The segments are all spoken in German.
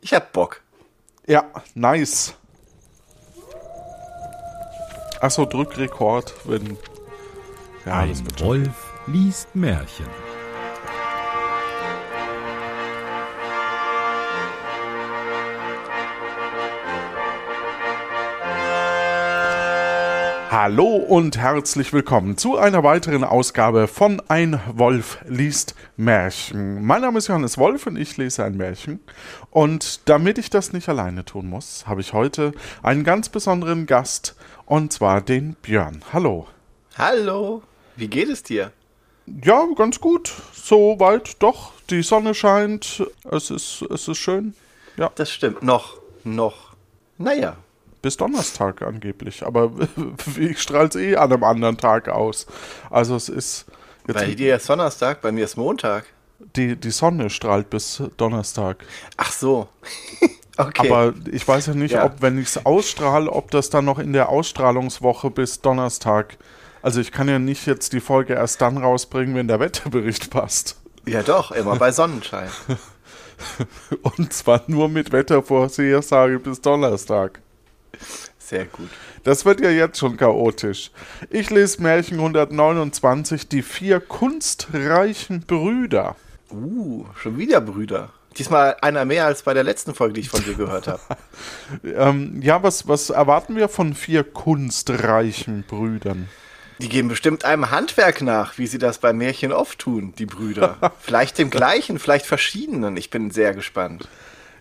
Ich hab Bock. Ja, nice. Achso, drück Rekord, wenn. Ja, Ein. Wolf liest Märchen. Hallo und herzlich willkommen zu einer weiteren Ausgabe von Ein Wolf liest Märchen. Mein Name ist Johannes Wolf und ich lese ein Märchen. Und damit ich das nicht alleine tun muss, habe ich heute einen ganz besonderen Gast und zwar den Björn. Hallo. Hallo. Wie geht es dir? Ja, ganz gut. Soweit doch. Die Sonne scheint. Es ist, es ist schön. Ja, Das stimmt. Noch. Noch. Naja. Bis Donnerstag angeblich. Aber ich strahle es eh an einem anderen Tag aus. Also es ist. Bei dir ist Donnerstag, bei mir ist Montag. die, die Sonne strahlt bis Donnerstag. Ach so. okay. Aber ich weiß ja nicht, Ja. ob, wenn ich es ausstrahle, ob das dann noch in der Ausstrahlungswoche bis Donnerstag. Also ich kann ja nicht jetzt die Folge erst dann rausbringen, wenn der Wetterbericht passt. ja doch, immer bei Sonnenschein. Und zwar nur mit Wettervorhersage bis Donnerstag. Sehr gut. Das wird ja jetzt schon chaotisch. Ich lese Märchen 129, die vier kunstreichen Brüder. Uh, schon wieder Brüder. Diesmal einer mehr als bei der letzten Folge, die ich von dir gehört habe. Ähm, ja, was, was erwarten wir von vier kunstreichen Brüdern? Die geben bestimmt einem Handwerk nach, wie sie das bei Märchen oft tun, die Brüder. Vielleicht dem gleichen, vielleicht verschiedenen. Ich bin sehr gespannt.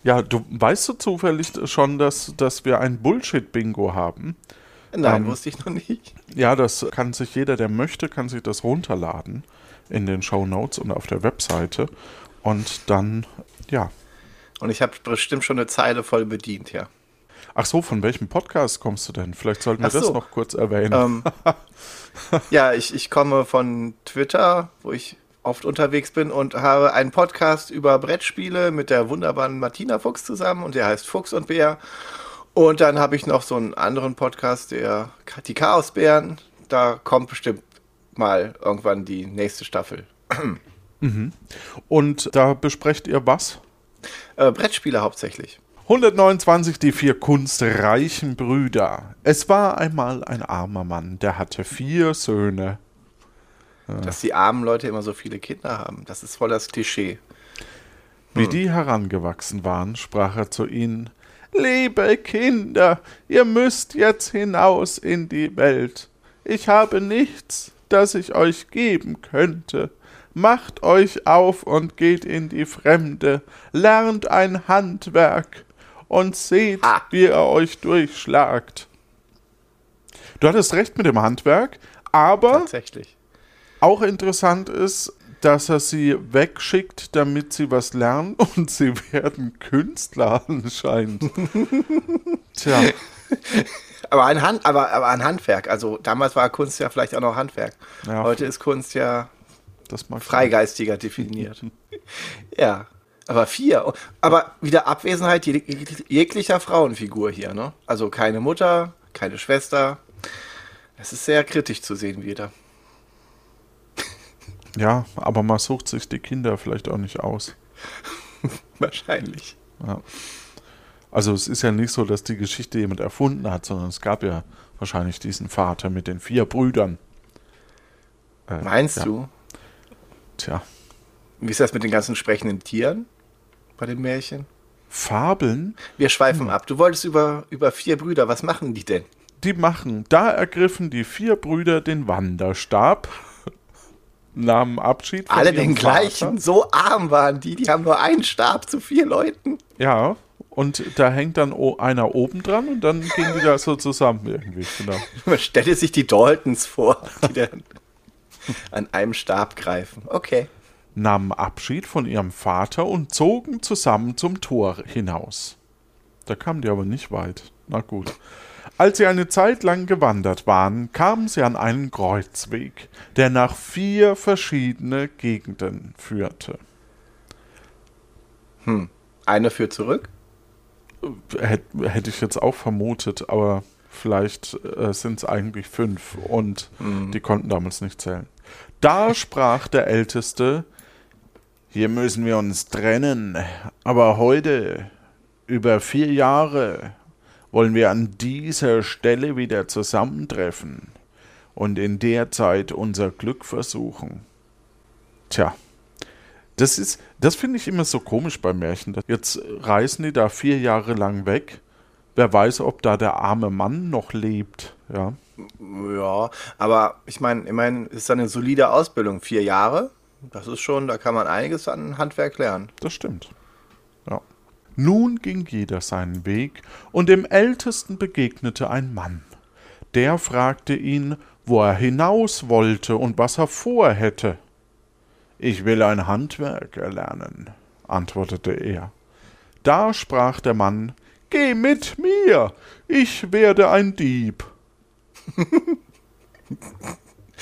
Ja, du weißt du zufällig schon, dass, dass wir ein Bullshit-Bingo haben? Nein, Ähm, wusste ich noch nicht. Ja, das kann sich jeder, der möchte, kann sich das runterladen in den Show Notes und auf der Webseite. Und dann, ja. Und ich habe bestimmt schon eine Zeile voll bedient, ja. Ach so, von welchem Podcast kommst du denn? Vielleicht sollten wir Ach das so. noch kurz erwähnen. Ähm, ja, ich, ich komme von Twitter, wo ich oft unterwegs bin und habe einen Podcast über Brettspiele mit der wunderbaren Martina Fuchs zusammen und der heißt Fuchs und Bär. Und dann habe ich noch so einen anderen Podcast, der die Chaosbären. Da kommt bestimmt mal irgendwann die nächste Staffel. Und da besprecht ihr was? Äh, Brettspiele hauptsächlich. 129 die vier kunstreichen Brüder. Es war einmal ein armer Mann, der hatte vier Söhne. Dass die armen Leute immer so viele Kinder haben. Das ist voll das Klischee. Wie die herangewachsen waren, sprach er zu ihnen, Liebe Kinder, ihr müsst jetzt hinaus in die Welt. Ich habe nichts, das ich euch geben könnte. Macht euch auf und geht in die Fremde, lernt ein Handwerk und seht, Ah. wie ihr euch durchschlagt. Du hattest recht mit dem Handwerk, aber Tatsächlich. Auch interessant ist, dass er sie wegschickt, damit sie was lernen und sie werden Künstler anscheinend. Tja, Aber ein, Hand, aber, aber ein Handwerk. Also damals war Kunst ja vielleicht auch noch Handwerk. Ja. Heute ist Kunst ja freigeistiger definiert. ja. Aber vier. Aber wieder Abwesenheit jeg- jeglicher Frauenfigur hier, ne? Also keine Mutter, keine Schwester. Es ist sehr kritisch zu sehen wieder. Ja, aber man sucht sich die Kinder vielleicht auch nicht aus. Wahrscheinlich. Ja. Also es ist ja nicht so, dass die Geschichte jemand erfunden hat, sondern es gab ja wahrscheinlich diesen Vater mit den vier Brüdern. Äh, Meinst ja. du? Tja, Wie ist das mit den ganzen sprechenden Tieren bei den Märchen? Fabeln, Wir schweifen ab. Du wolltest über, über vier Brüder. Was machen die denn? die machen. Da ergriffen die vier Brüder den Wanderstab, nahmen Abschied von Alle den gleichen. Vater. So arm waren die. Die haben nur einen Stab zu vier Leuten. Ja, und da hängt dann einer oben dran und dann gehen die da so zusammen irgendwie. Genau. Man stelle sich die Daltons vor, die dann an einem Stab greifen. Okay. Nahmen Abschied von ihrem Vater und zogen zusammen zum Tor hinaus. Da kamen die aber nicht weit. Na gut. Als sie eine Zeit lang gewandert waren, kamen sie an einen Kreuzweg, der nach vier verschiedene Gegenden führte. Eine führt zurück. Hätt, hätte ich jetzt auch vermutet, aber vielleicht äh, sind es eigentlich fünf und die konnten damals nicht zählen. Da sprach der Älteste, hier müssen wir uns trennen, aber heute Über vier Jahre wollen wir an dieser Stelle wieder zusammentreffen und in der Zeit unser Glück versuchen. Tja, das ist, das finde ich immer so komisch bei Märchen. Jetzt reisen die da vier Jahre lang weg. Wer weiß, ob da der arme Mann noch lebt, ja. Ja, aber ich meine, immerhin ist da eine solide Ausbildung. Vier Jahre, das ist schon, da kann man einiges an Handwerk lernen. Das stimmt. Ja. Nun ging jeder seinen Weg, und dem Ältesten begegnete ein Mann. Der fragte ihn, wo er hinaus wollte und was er vorhätte. Ich will ein Handwerk erlernen, antwortete er. Da sprach der Mann, Geh mit mir, ich werde ein Dieb.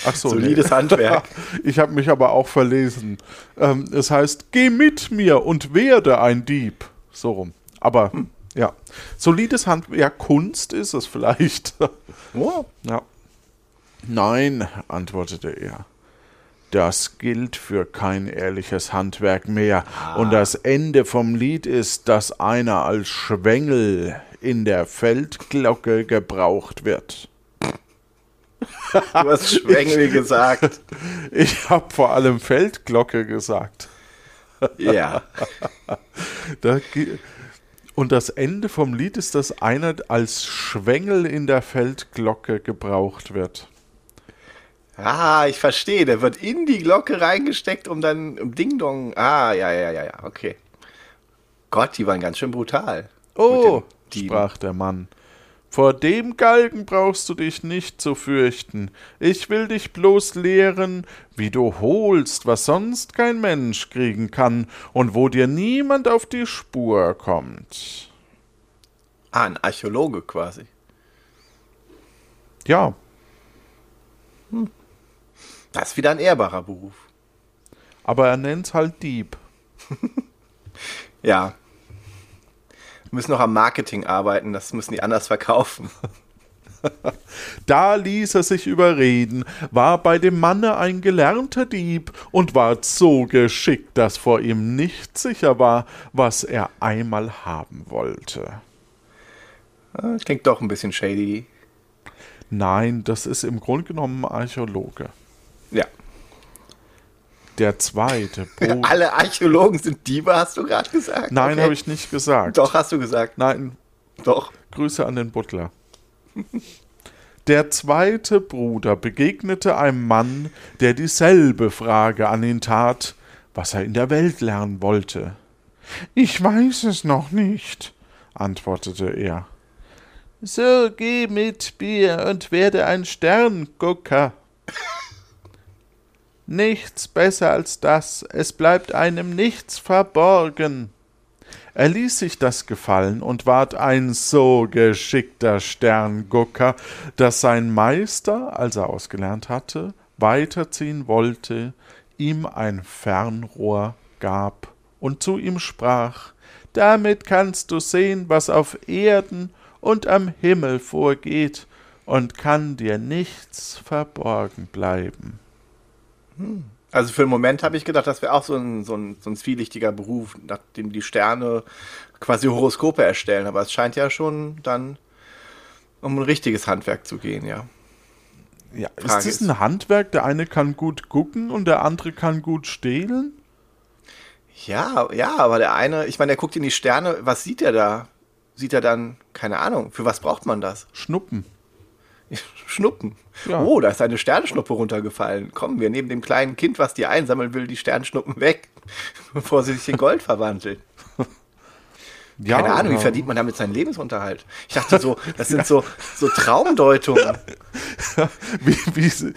Ach so, Solides nee. Handwerk. Ich habe mich aber auch verlesen. Ähm, es heißt, geh mit mir und werde ein Dieb. So rum. Aber hm. ja, solides Handwerk. Ja, Kunst ist es vielleicht. Oh. Ja. Nein, antwortete er. Das gilt für kein ehrliches Handwerk mehr. Ah. Und das Ende vom Lied ist, dass einer als Schwengel in der Feldglocke gebraucht wird. Du hast Schwengel gesagt. Ich habe vor allem Feldglocke gesagt. Ja. Da, und das Ende vom Lied ist, dass einer als Schwengel in der Feldglocke gebraucht wird. Ah, ich verstehe. Der wird in die Glocke reingesteckt, um dann Ding Dong. Ah, ja, ja, ja, ja, okay. Gott, die waren ganz schön brutal. Oh, sprach der Mann. Vor dem Galgen brauchst du dich nicht zu fürchten. Ich will dich bloß lehren, wie du holst, was sonst kein Mensch kriegen kann und wo dir niemand auf die Spur kommt. Ah, ein Archäologe quasi. Ja. Hm. Das ist wieder ein ehrbarer Beruf. Aber er nennt's halt Dieb. ja, müssen noch am Marketing arbeiten, das müssen die anders verkaufen. Da ließ er sich überreden, war bei dem Manne ein gelernter Dieb und ward so geschickt, dass vor ihm nicht sicher war, was er einmal haben wollte. Ah, klingt doch ein bisschen shady. Nein, das ist im Grunde genommen ein Archäologe. Der zweite. Bo Alle Archäologen sind Diebe, hast du gerade gesagt? Nein, okay. habe ich nicht gesagt. Doch, hast du gesagt. Nein. Doch. Grüße an den Butler. Der zweite Bruder begegnete einem Mann, der dieselbe Frage an ihn tat, was er in der Welt lernen wollte. Ich weiß es noch nicht, antwortete er. So geh mit mir und werde ein Sterngucker, Nichts besser als das, es bleibt einem nichts verborgen. Er ließ sich das gefallen und ward ein so geschickter Sterngucker, dass sein Meister, als er ausgelernt hatte, weiterziehen wollte, ihm ein Fernrohr gab und zu ihm sprach Damit kannst du sehen, was auf Erden und am Himmel vorgeht, und kann dir nichts verborgen bleiben. Also für einen Moment habe ich gedacht, das wäre auch so ein, so, ein, so ein zwielichtiger Beruf, nachdem die Sterne quasi Horoskope erstellen. Aber es scheint ja schon dann um ein richtiges Handwerk zu gehen, ja. Ja, Frage ist das ein Handwerk? Der eine kann gut gucken und der andere kann gut stehlen? Ja, ja, aber der eine, ich meine, der guckt in die Sterne, was sieht er da? Sieht er dann, keine Ahnung, für was braucht man das? Schnuppen. Schnuppen. Ja. Oh, da ist eine Sternschnuppe runtergefallen. Komm, wir nehmen dem kleinen Kind, was die einsammeln will, die Sternschnuppen weg, bevor sie sich in Gold verwandelt. Ja, Keine Ahnung, wie verdient man damit seinen Lebensunterhalt? Ich dachte so, das sind so, so Traumdeutungen. wie, wie,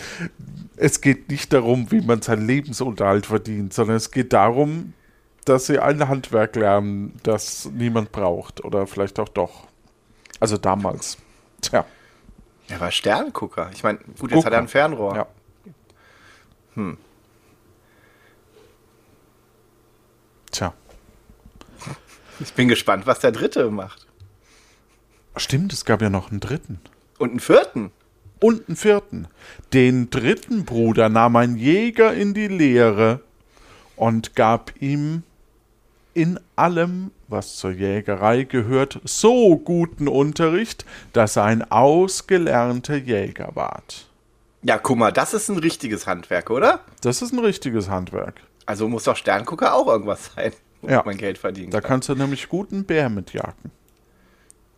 es geht nicht darum, wie man seinen Lebensunterhalt verdient, sondern es geht darum, dass sie ein Handwerk lernen, das niemand braucht. Oder vielleicht auch doch. Also damals. Tja. Er war Sterngucker. Ich meine, gut, jetzt Gucker. hat er ein Fernrohr. Ja. Hm. Tja. Ich bin gespannt, was der Dritte macht. Stimmt, es gab ja noch einen Dritten. Und einen Vierten. Und einen Vierten. Den dritten Bruder nahm ein Jäger in die Lehre und gab ihm in allem, was zur Jägerei gehört, so guten Unterricht, dass er ein ausgelernter Jäger ward. Ja, guck mal, das ist ein richtiges Handwerk, oder? Das ist ein richtiges Handwerk. Also muss doch Sterngucker auch irgendwas sein, wo Ja. man Geld verdienen Da kann. kannst du nämlich guten Bär mitjagen.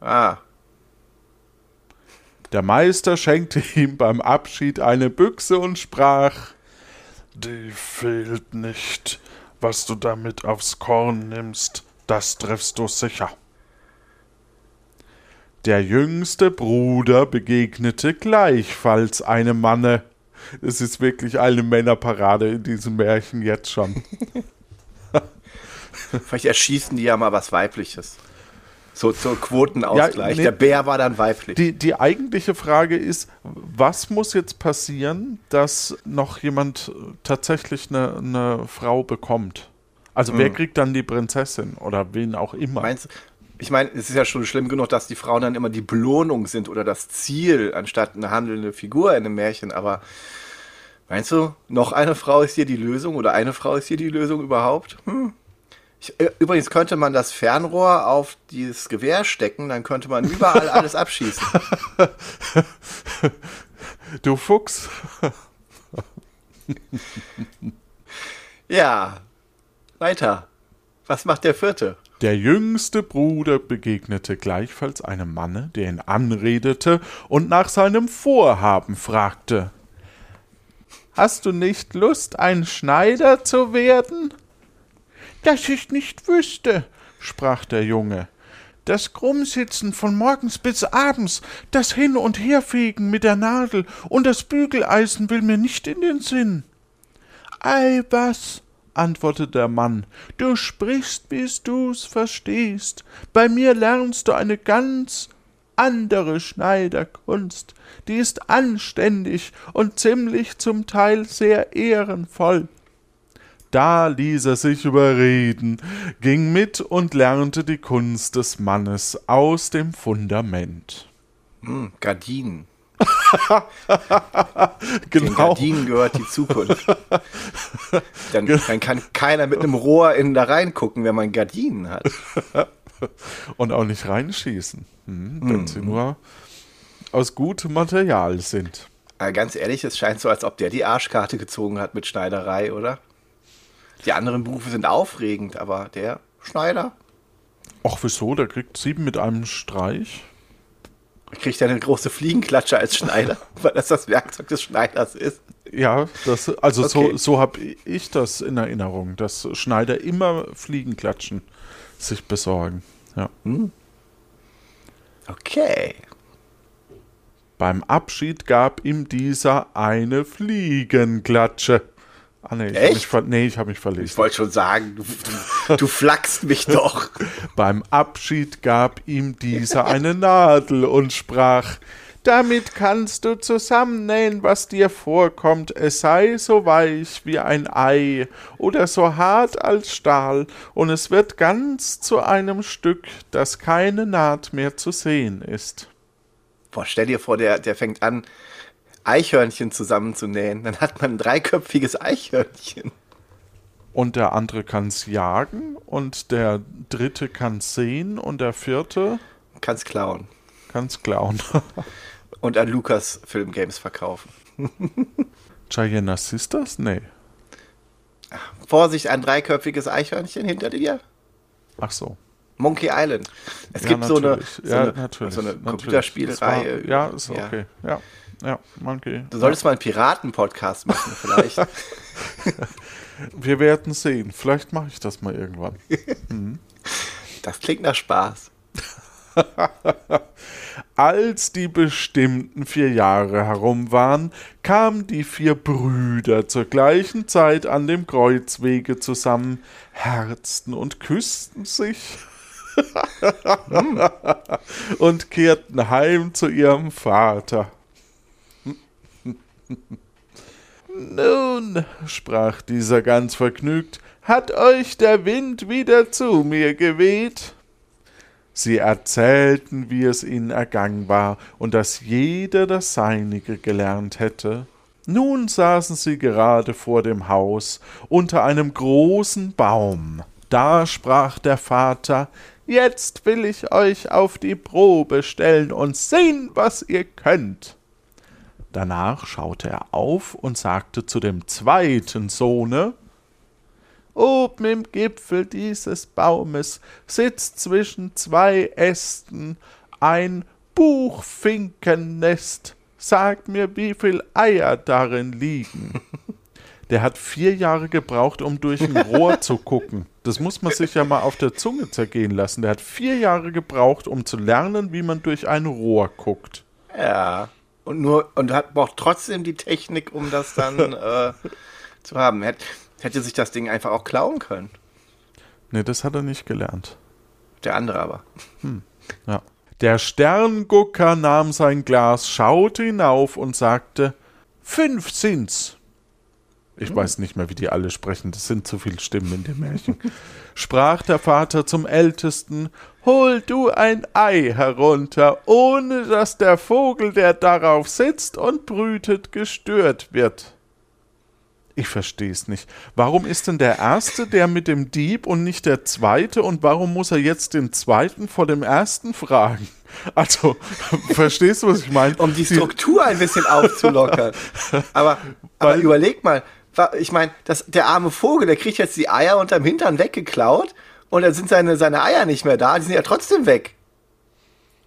Ah, Der Meister schenkte ihm beim Abschied eine Büchse und sprach: Die fehlt nicht. Was du damit aufs Korn nimmst, das triffst du sicher. Der jüngste Bruder begegnete gleichfalls einem Manne. Es ist wirklich eine Männerparade in diesem Märchen jetzt schon. vielleicht erschießen die ja mal was Weibliches. So zur Quotenausgleich. Ja, nee. Der Bär war dann weiblich. Die, die eigentliche Frage ist, was muss jetzt passieren, dass noch jemand tatsächlich eine, eine Frau bekommt? Also wer kriegt dann die Prinzessin oder wen auch immer? Meinst? Ich meine, es ist ja schon schlimm genug, dass die Frauen dann immer die Belohnung sind oder das Ziel, anstatt eine handelnde Figur in einem Märchen. Aber meinst du, noch eine Frau ist hier die Lösung oder eine Frau ist hier die Lösung überhaupt? Hm. Ich, äh, übrigens könnte man das Fernrohr auf dieses Gewehr stecken, dann könnte man überall alles abschießen. Du Fuchs. Ja, weiter. Was macht der vierte? Der jüngste Bruder begegnete gleichfalls einem Manne, der ihn anredete und nach seinem Vorhaben fragte. Hast du nicht Lust, ein Schneider zu werden? Dass ich nicht wüsste, sprach der Junge. Das Krummsitzen von morgens bis abends, das Hin- und Herfegen mit der Nadel und das Bügeleisen will mir nicht in den Sinn. Ei, was? antwortete der Mann, du sprichst, bis du's verstehst. Bei mir lernst du eine ganz andere Schneiderkunst, die ist anständig und ziemlich zum Teil sehr ehrenvoll. Da ließ er sich überreden, ging mit und lernte die Kunst des Mannes aus dem Fundament. Hm, Gardinen. Den Genau. Gardinen gehört die Zukunft. Dann, dann kann keiner mit einem Rohr in da reingucken, wenn man Gardinen hat. Und auch nicht reinschießen, hm, wenn sie nur aus gutem Material sind. Aber ganz ehrlich, es scheint so, als ob der die Arschkarte gezogen hat mit Schneiderei, oder? Die anderen Berufe sind aufregend, aber der Schneider Ach, wieso? Der kriegt sieben mit einem Streich. kriegt ja eine große Fliegenklatsche als Schneider, weil das das Werkzeug des Schneiders ist. Ja, das, also Okay. so, so habe ich das in Erinnerung, dass Schneider immer Fliegenklatschen sich besorgen. Ja. Okay. Beim Abschied gab ihm dieser eine Fliegenklatsche. Ah, nee, ich habe Echt? mich, ver nee, ich hab mich Ich verlesen. wollte schon sagen, du, du, du flachst mich doch. Beim Abschied gab ihm dieser eine Nadel und sprach, damit kannst du zusammennähen, was dir vorkommt, es sei so weich wie ein Ei oder so hart als Stahl, und es wird ganz zu einem Stück, das keine Naht mehr zu sehen ist. Boah, stell dir vor, der, der fängt an, Eichhörnchen zusammenzunähen. Dann hat man ein dreiköpfiges Eichhörnchen. Und der andere kann's jagen, und der dritte kann's sehen, und der vierte Kannst klauen. kann's klauen. Und an Lukas Film Games verkaufen. Gianna Sisters? Nee. Vorsicht, ein dreiköpfiges Eichhörnchen hinter dir. Ach so. Monkey Island. Es Ja, gibt so eine, natürlich. so ja, eine, natürlich. so eine natürlich. Computerspielreihe. Ja, ist Ja. okay. Ja, ja, okay. Du solltest mal einen Piraten-Podcast machen, vielleicht. Wir werden sehen. Vielleicht mache ich das mal irgendwann. Das klingt nach Spaß. Als die bestimmten vier Jahre herum waren, kamen die vier Brüder zur gleichen Zeit an dem Kreuzwege zusammen, herzten und küssten sich und kehrten heim zu ihrem Vater. Nun, sprach dieser ganz vergnügt, hat euch der Wind wieder zu mir geweht? Sie erzählten, wie es ihnen ergangen war und dass jeder das Seinige gelernt hätte. Nun saßen sie gerade vor dem Haus unter einem großen Baum. Da sprach der Vater, Jetzt will ich euch auf die Probe stellen und sehen, was ihr könnt. Danach schaute er auf und sagte zu dem zweiten Sohne Oben im Gipfel dieses Baumes sitzt zwischen zwei Ästen ein Buchfinkennest. Sag mir, wie viel Eier darin liegen. Der hat vier Jahre gebraucht, um durch ein Rohr zu gucken. Das muss man sich ja mal auf der Zunge zergehen lassen. Der hat vier Jahre gebraucht, um zu lernen, wie man durch ein Rohr guckt. Ja. Und nur und hat braucht trotzdem die Technik, um das dann äh, zu haben. Hätte, hätte sich das Ding einfach auch klauen können. Nee, das hat er nicht gelernt. Der andere aber. Ja. Der Sterngucker nahm sein Glas, schaute hinauf und sagte: Fünf sind's. Ich weiß nicht mehr, wie die alle sprechen, das sind zu viele Stimmen in dem Märchen. Sprach der Vater zum Ältesten: Hol du ein Ei herunter, ohne dass der Vogel, der darauf sitzt und brütet, gestört wird. Ich versteh's nicht. Warum ist denn der Erste der mit dem Dieb und nicht der Zweite und warum muss er jetzt den Zweiten vor dem Ersten fragen? Also, verstehst du, was ich meine? Um die Struktur ein bisschen aufzulockern. Aber, aber überleg mal, ich meine, der arme Vogel, der kriegt jetzt die Eier unterm Hintern weggeklaut und dann sind seine, seine Eier nicht mehr da, die sind ja trotzdem weg.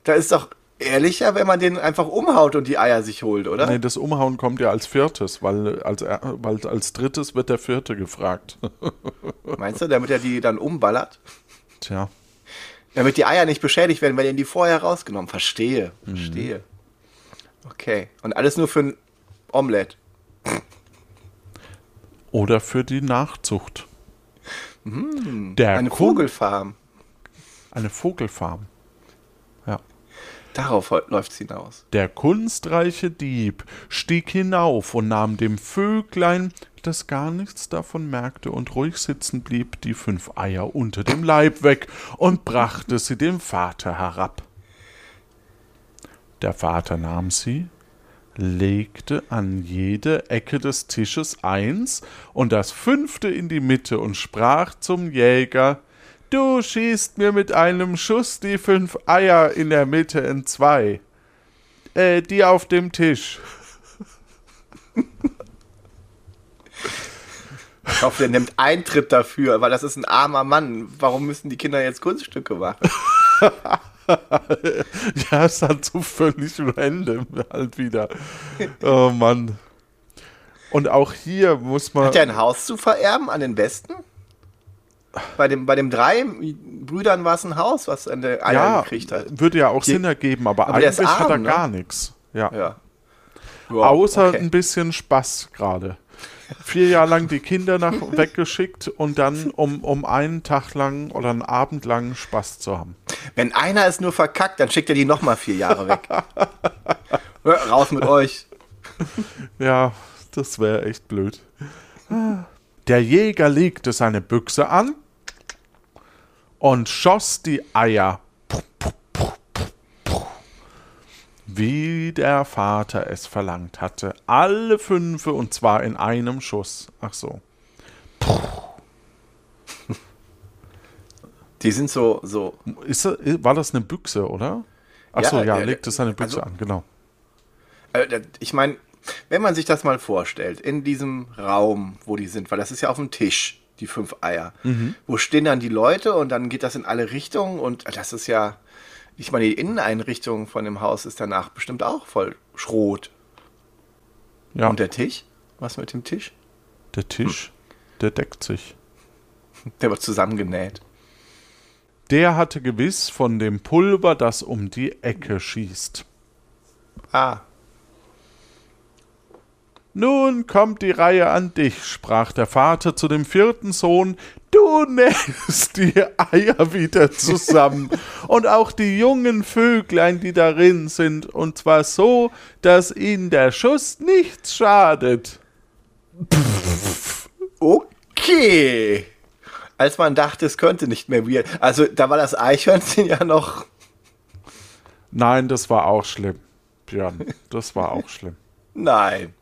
Da ist doch ehrlicher, wenn man den einfach umhaut und die Eier sich holt, oder? Nee, das Umhauen kommt ja als viertes, weil als, weil als drittes wird der vierte gefragt. Meinst du, damit er die dann umballert? Tja, Damit die Eier nicht beschädigt werden, weil er die vorher rausgenommen. Verstehe, Mhm. verstehe. Okay. Und alles nur für ein Omelett. oder für die Nachzucht. Der Eine Kun- Vogelfarm. Eine Vogelfarm. Ja. Darauf läuft es hinaus. Der kunstreiche Dieb stieg hinauf und nahm dem Vöglein, das gar nichts davon merkte und ruhig sitzen blieb, die fünf Eier unter dem Leib weg und brachte sie dem Vater herab. Der Vater nahm sie, legte an jede Ecke des Tisches eins und das fünfte in die Mitte und sprach zum Jäger Du schießt mir mit einem Schuss die fünf Eier in der Mitte entzwei. Äh, die auf dem Tisch. Ich hoffe, der nimmt Eintritt dafür, weil das ist ein armer Mann. Warum müssen die Kinder jetzt Kunststücke machen? Ja, ist halt so völlig random halt wieder. Oh Mann. Und auch hier muss man. Hat er ein Haus zu vererben an den Besten? Bei, dem, bei dem drei Brüdern war es ein Haus, was an der Eier ja, gekriegt hat. würde ja auch Sinn ergeben, aber, Aber eigentlich hat er arm, ne? gar nichts. Ja. Ja. Ja, Außer okay. ein bisschen Spaß gerade. Vier Jahre lang die Kinder nach weggeschickt und dann, um, um einen Tag lang oder einen Abend lang Spaß zu haben. Wenn einer es nur verkackt, dann schickt er die nochmal vier Jahre weg. Raus mit euch. Ja, das wäre echt blöd. Der Jäger legte seine Büchse an und schoss die Eier. Wie der Vater es verlangt hatte. Alle fünfe und zwar in einem Schuss. Ach so. Die sind so, so. Ist, er- war das eine Büchse, oder? Ach Ja, ja, der- legte seine Büchse also- an, genau. Äh, das- ich meine, wenn man sich das mal vorstellt, in diesem Raum, wo die sind, weil das ist ja auf dem Tisch, die fünf Eier. Wo stehen dann die Leute und dann geht das in alle Richtungen und das ist ja, ich meine, die Inneneinrichtung von dem Haus ist danach bestimmt auch voll Schrot. Ja, Und der Tisch? Was mit dem Tisch? der Tisch, der deckt sich. Der wird zusammengenäht. Der hatte gewiss von dem Pulver, das um die Ecke schießt. Ah, Nun kommt die Reihe an dich, sprach der Vater zu dem vierten Sohn, du nähst die Eier wieder zusammen und auch die jungen Vöglein, die darin sind, und zwar so, dass ihnen der Schuss nichts schadet. okay. Als man dachte, es könnte nicht mehr weird. Also, da war das Eichhörnchen ja noch. Nein, das war auch schlimm, Björn, das war auch schlimm. Nein.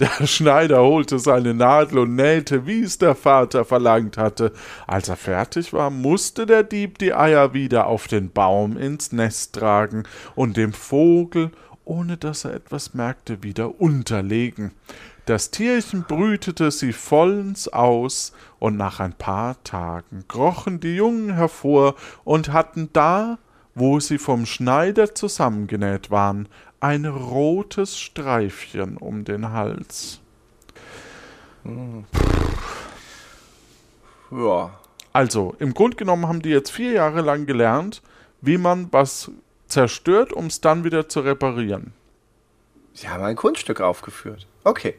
Der Schneider holte seine Nadel und nähte, wie es der Vater verlangt hatte. Als er fertig war, musste der Dieb die Eier wieder auf den Baum ins Nest tragen und dem Vogel, ohne dass er etwas merkte, wieder unterlegen. Das Tierchen brütete sie vollends aus, und nach ein paar Tagen krochen die Jungen hervor und hatten da, wo sie vom Schneider zusammengenäht waren, ein rotes Streifchen um den Hals. Ja. Also, im Grunde genommen haben die jetzt vier Jahre lang gelernt, wie man was zerstört, um es dann wieder zu reparieren. Sie haben ein Kunststück aufgeführt. Okay.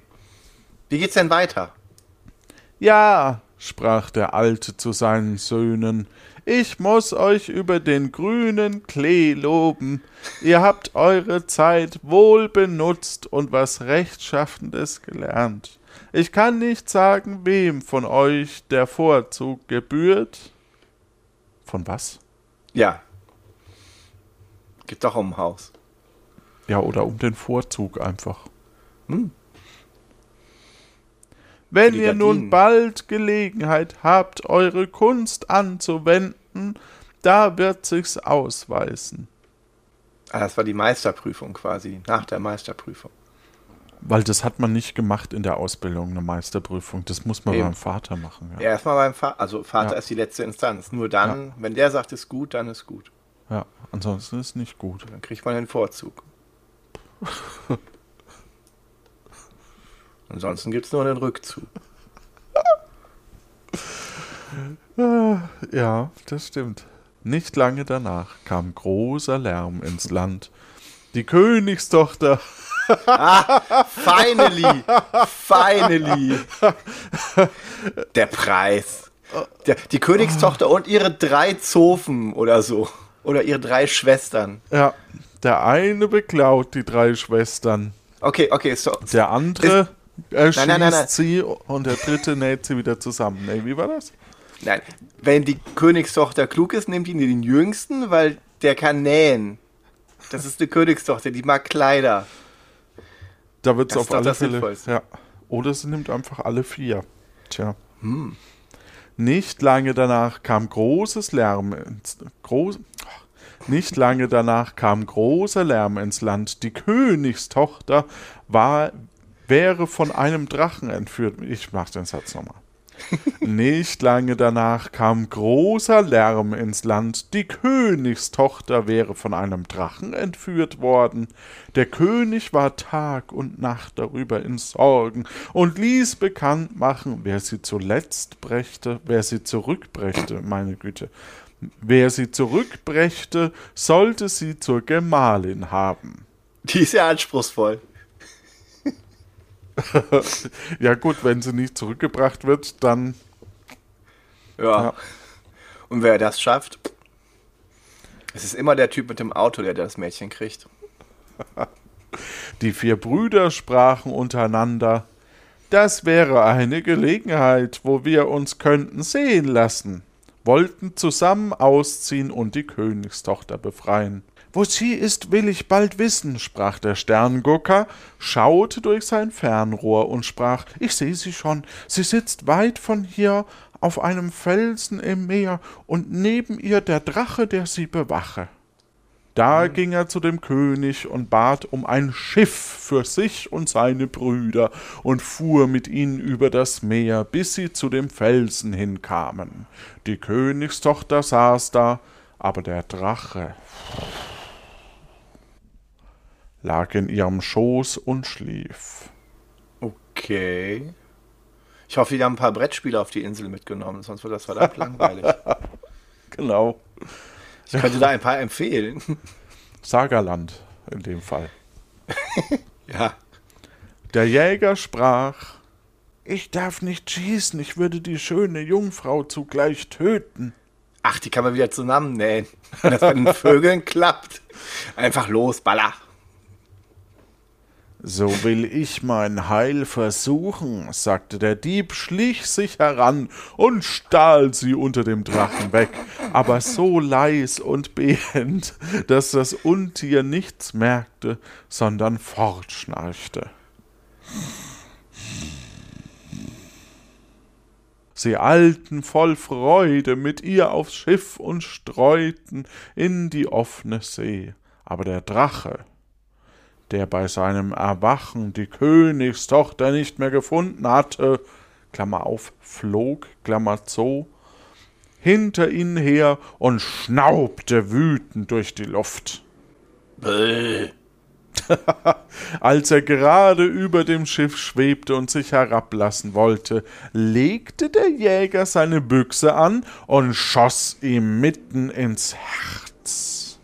Wie geht's denn weiter? Ja, sprach der Alte zu seinen Söhnen, ich muss euch über den grünen Klee loben. Ihr habt eure Zeit wohl benutzt und was Rechtschaffendes gelernt. Ich kann nicht sagen, wem von euch der Vorzug gebührt. Von was? Ja. Geht doch um Haus. Ja, oder um den Vorzug einfach. Hm. Wenn ihr nun bald Gelegenheit habt, eure Kunst anzuwenden, da wird sich's ausweisen. Ah, das war die Meisterprüfung quasi, nach der Meisterprüfung. Weil das hat man nicht gemacht in der Ausbildung, eine Meisterprüfung. Das muss man Eben. beim Vater machen. Ja. Erstmal beim Vater, also Vater Ja. ist die letzte Instanz. Nur dann, wenn der sagt, ist gut, dann ist gut. Ja, ansonsten ist nicht gut. Dann kriegt man den Vorzug. Ansonsten gibt es nur einen Rückzug. Ja, das stimmt. Nicht lange danach kam großer Lärm ins Land. Die Königstochter Finally! Finally! Der Preis. Der, die Königstochter und ihre drei Zofen oder so. Oder ihre drei Schwestern. Ja, der eine beklaut die drei Schwestern, Okay, okay, so. der andere erschießt nein, nein, nein. sie und der dritte näht sie wieder zusammen. Nee, wie war das? Nein, wenn die Königstochter klug ist, nimmt die den Jüngsten, weil der kann nähen. Das ist eine Königstochter, die mag Kleider. Da wird es auf ist alle Fälle. Ja. Oder sie nimmt einfach alle vier. Tja. Hm. Nicht lange danach kam großes Lärm ins groß, nicht lange danach kam großer Lärm ins Land. Die Königstochter war, wäre von einem Drachen entführt. Ich mach den Satz nochmal. Nicht lange danach kam großer Lärm ins Land. Die Königstochter wäre von einem Drachen entführt worden. Der König war Tag und Nacht darüber in Sorgen und ließ bekannt machen, wer sie zuletzt brächte, wer sie zurückbrächte, meine Güte. Wer sie zurückbrächte, sollte sie zur Gemahlin haben. Die ist ja anspruchsvoll. Ja gut, wenn sie nicht zurückgebracht wird, dann Ja. Ja. Und wer das schafft, es ist immer der Typ mit dem Auto, der das Mädchen kriegt. Die vier Brüder sprachen untereinander, das wäre eine Gelegenheit, wo wir uns könnten sehen lassen, wollten zusammen ausziehen und die Königstochter befreien. Wo sie ist, will ich bald wissen, sprach der Sterngucker, schaute durch sein Fernrohr und sprach, ich sehe sie schon, sie sitzt weit von hier auf einem Felsen im Meer und neben ihr der Drache, der sie bewache. Da ging er zu dem König und bat um ein Schiff für sich und seine Brüder und fuhr mit ihnen über das Meer, bis sie zu dem Felsen hinkamen. Die Königstochter saß da, aber der Drache lag in ihrem Schoß und schlief. Okay. Ich hoffe, die haben ein paar Brettspiele auf die Insel mitgenommen, sonst wird das verdammt langweilig. Genau. Ich könnte da ein paar empfehlen. Sagerland in dem Fall. Ja. Der Jäger sprach Ich darf nicht schießen, ich würde die schöne Jungfrau zugleich töten. Ach, die kann man wieder zusammennähen. Wenn das bei den Vögeln klappt. Einfach los, Baller. So will ich mein Heil versuchen, sagte der Dieb, schlich sich heran und stahl sie unter dem Drachen weg, aber so leis und behend, dass das Untier nichts merkte, sondern fortschnarchte. Sie eilten voll Freude mit ihr aufs Schiff und streuten in die offene See. Aber der Drache, der bei seinem Erwachen die Königstochter nicht mehr gefunden hatte, Klammer auf, flog, Klammer zu, hinter ihnen her und schnaubte wütend durch die Luft. Bäh. Als er gerade über dem Schiff schwebte und sich herablassen wollte, legte der Jäger seine Büchse an und schoss ihm mitten ins Herz.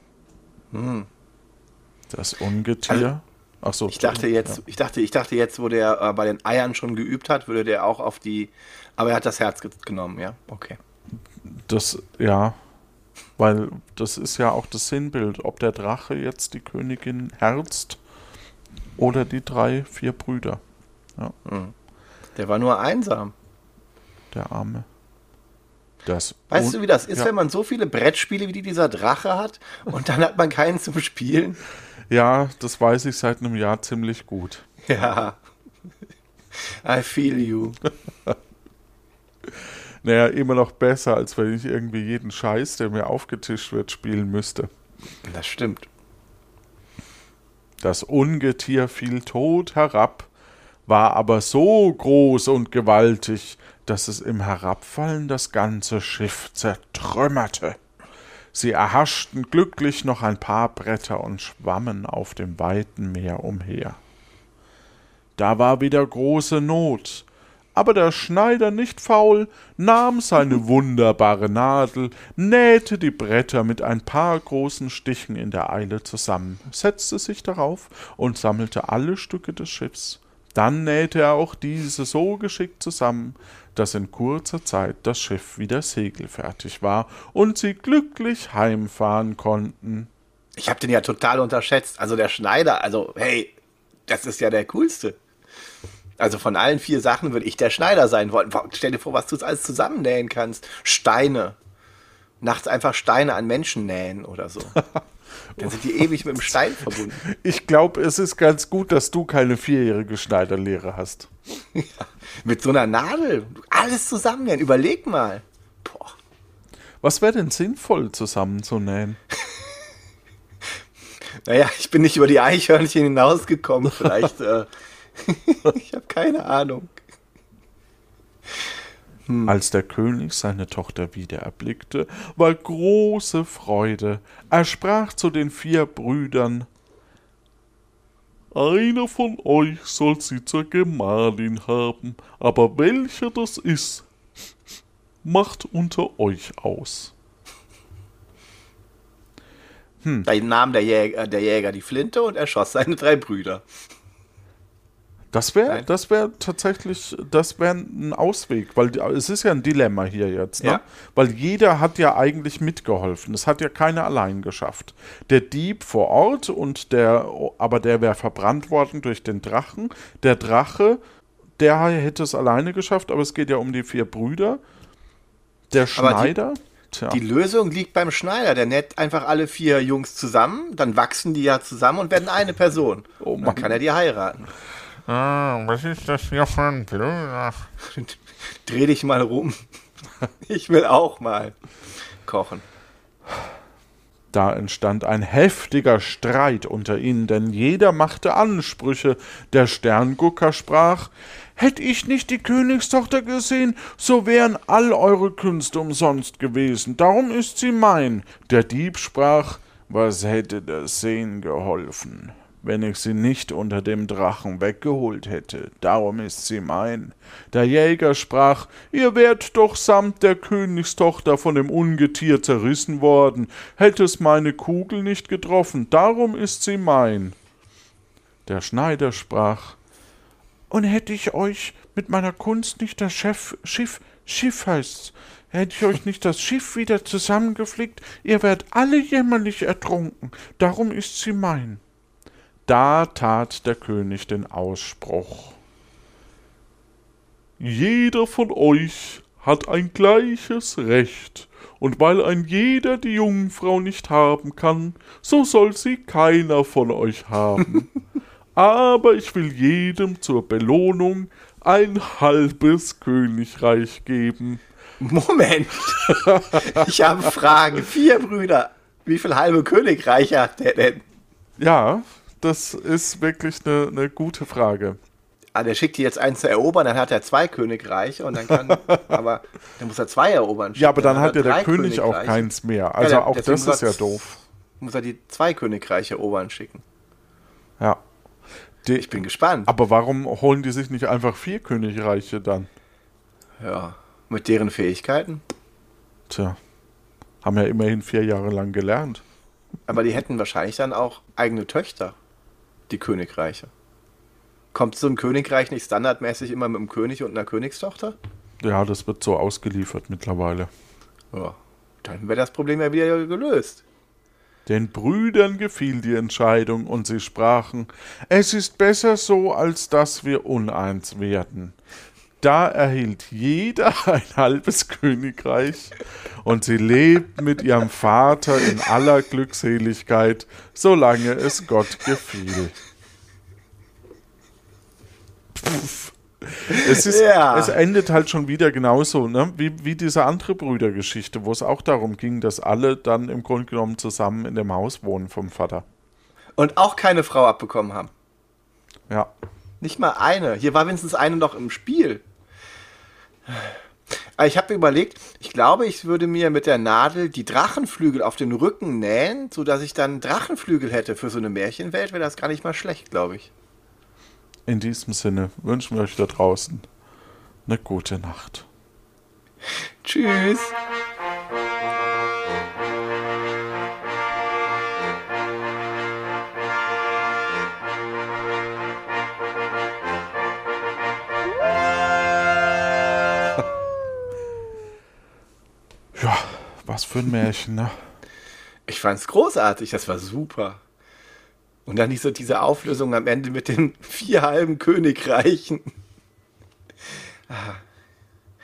Das Ungetier. Ach so. Ich dachte jetzt, ich dachte, ich dachte jetzt, wo der äh, bei den Eiern schon geübt hat, würde der auch auf die. Aber er hat das Herz ge- genommen, ja? Okay. Das, ja. Weil das ist ja auch das Sinnbild, ob der Drache jetzt die Königin herzt oder die drei, vier Brüder. Der war nur einsam. Der Arme. Das Weißt du, wie das ist, ja. wenn man so viele Brettspiele wie die dieser Drache hat und dann hat man keinen zum Spielen? Ja, das weiß ich seit einem Jahr ziemlich gut. Ja. I feel you. Naja, immer noch besser, als wenn ich irgendwie jeden Scheiß, der mir aufgetischt wird, spielen müsste. Das stimmt. Das Ungetier fiel tot herab, war aber so groß und gewaltig, dass es im Herabfallen das ganze Schiff zertrümmerte. Sie erhaschten glücklich noch ein paar Bretter und schwammen auf dem weiten Meer umher. Da war wieder große Not, aber der Schneider nicht faul, nahm seine wunderbare Nadel, nähte die Bretter mit ein paar großen Stichen in der Eile zusammen, setzte sich darauf und sammelte alle Stücke des Schiffs. Dann nähte er auch diese so geschickt zusammen, dass in kurzer Zeit das Schiff wieder segelfertig war und sie glücklich heimfahren konnten. Ich habe den ja total unterschätzt. Also der Schneider, also hey, das ist ja der coolste. Also von allen vier Sachen würde ich der Schneider sein wollen. Stell dir vor, was du alles zusammennähen kannst. Steine. Nachts einfach Steine an Menschen nähen oder so. Dann sind die ewig mit dem Stein verbunden. Ich glaube, es ist ganz gut, dass du keine vierjährige Schneiderlehre hast. Mit so einer Nadel. Alles zusammennähen. Überleg mal. Boah. Was wäre denn sinnvoll zusammenzunähen? Naja, ich bin nicht über die Eichhörnchen hinausgekommen. Vielleicht. äh, ich habe keine Ahnung. Als der König seine Tochter wieder erblickte, war große Freude. Er sprach zu den vier Brüdern Einer von euch soll sie zur Gemahlin haben, aber welcher das ist, macht unter euch aus. Da nahm der Jäger, der Jäger die Flinte und erschoss seine drei Brüder. Das wäre, das wäre tatsächlich, das wäre ein Ausweg, weil es ist ja ein Dilemma hier jetzt, ne? Ja. Weil jeder hat ja eigentlich mitgeholfen. Es hat ja keiner allein geschafft. Der Dieb vor Ort und der, aber der wäre verbrannt worden durch den Drachen. Der Drache, der hätte es alleine geschafft, aber es geht ja um die vier Brüder. Der Schneider, tja, Die Lösung liegt beim Schneider. Der näht einfach alle vier Jungs zusammen, dann wachsen die ja zusammen und werden eine Person. Oh dann Mann. kann er die heiraten. Ah, was ist das hier für ein Blöder? Dreh dich mal rum. Ich will auch mal kochen. Da entstand ein heftiger Streit unter ihnen, denn jeder machte Ansprüche. Der Sterngucker sprach Hätt ich nicht die Königstochter gesehen, so wären all eure Künste umsonst gewesen, darum ist sie mein. Der Dieb sprach Was hätte das Sehen geholfen, wenn ich sie nicht unter dem Drachen weggeholt hätte, darum ist sie mein. Der Jäger sprach, ihr wärt doch samt der Königstochter von dem Ungetier zerrissen worden, hätte es meine Kugel nicht getroffen, darum ist sie mein. Der Schneider sprach, und hätte ich euch mit meiner Kunst nicht das Chef, Schiff, Schiff heißt's, hätte ich euch nicht das Schiff wieder zusammengeflickt, ihr wärt alle jämmerlich ertrunken, darum ist sie mein. Da tat der König den Ausspruch. Jeder von euch hat ein gleiches Recht, und weil ein jeder die Jungfrau nicht haben kann, so soll sie keiner von euch haben. aber ich will jedem zur Belohnung ein halbes Königreich geben. Moment. ich habe Fragen. Vier Brüder. Wie viel halbe Königreiche hat der denn? Ja, das ist wirklich eine, eine gute Frage. Ah, der schickt die jetzt eins zu erobern, dann hat er zwei Königreiche und dann kann, aber dann muss er zwei erobern. Ja, aber dann hat ja der König auch keins mehr. Also der- auch das ist ja doof. Muss er die zwei Königreiche erobern schicken. Ja. Die, Ich bin gespannt. aber warum holen die sich nicht einfach vier Königreiche dann? Ja, mit deren Fähigkeiten. Tja, haben ja immerhin vier Jahre lang gelernt. Aber die hätten wahrscheinlich dann auch eigene Töchter, die Königreiche. Kommt so ein Königreich nicht standardmäßig immer mit einem König und einer Königstochter? Ja, das wird so ausgeliefert mittlerweile. Ja, dann wäre das Problem ja wieder gelöst. Den Brüdern gefiel die Entscheidung und sie sprachen, es ist besser so, als dass wir uneins werden. Da erhielt jeder ein halbes Königreich und sie lebten mit ihrem Vater in aller Glückseligkeit, solange es Gott gefiel. Pff. Es, ist, Ja. es endet halt schon wieder genauso, ne? wie, wie diese andere Brüdergeschichte, wo es auch darum ging, dass alle dann im Grunde genommen zusammen in dem Haus wohnen vom Vater. Und auch keine Frau abbekommen haben. Ja. Nicht mal eine. Hier war wenigstens eine noch im Spiel. Aber Ich habe mir überlegt, ich glaube, ich würde mir mit der Nadel die Drachenflügel auf den Rücken nähen, sodass ich dann Drachenflügel hätte. Für so eine Märchenwelt wäre das gar nicht mal schlecht, glaube ich. In diesem Sinne wünschen wir euch da draußen eine gute Nacht. Tschüss. Was für ein Märchen, ne? Ich fand's großartig, das war super. Und dann nicht so diese Auflösung am Ende mit den vier halben Königreichen. Ah,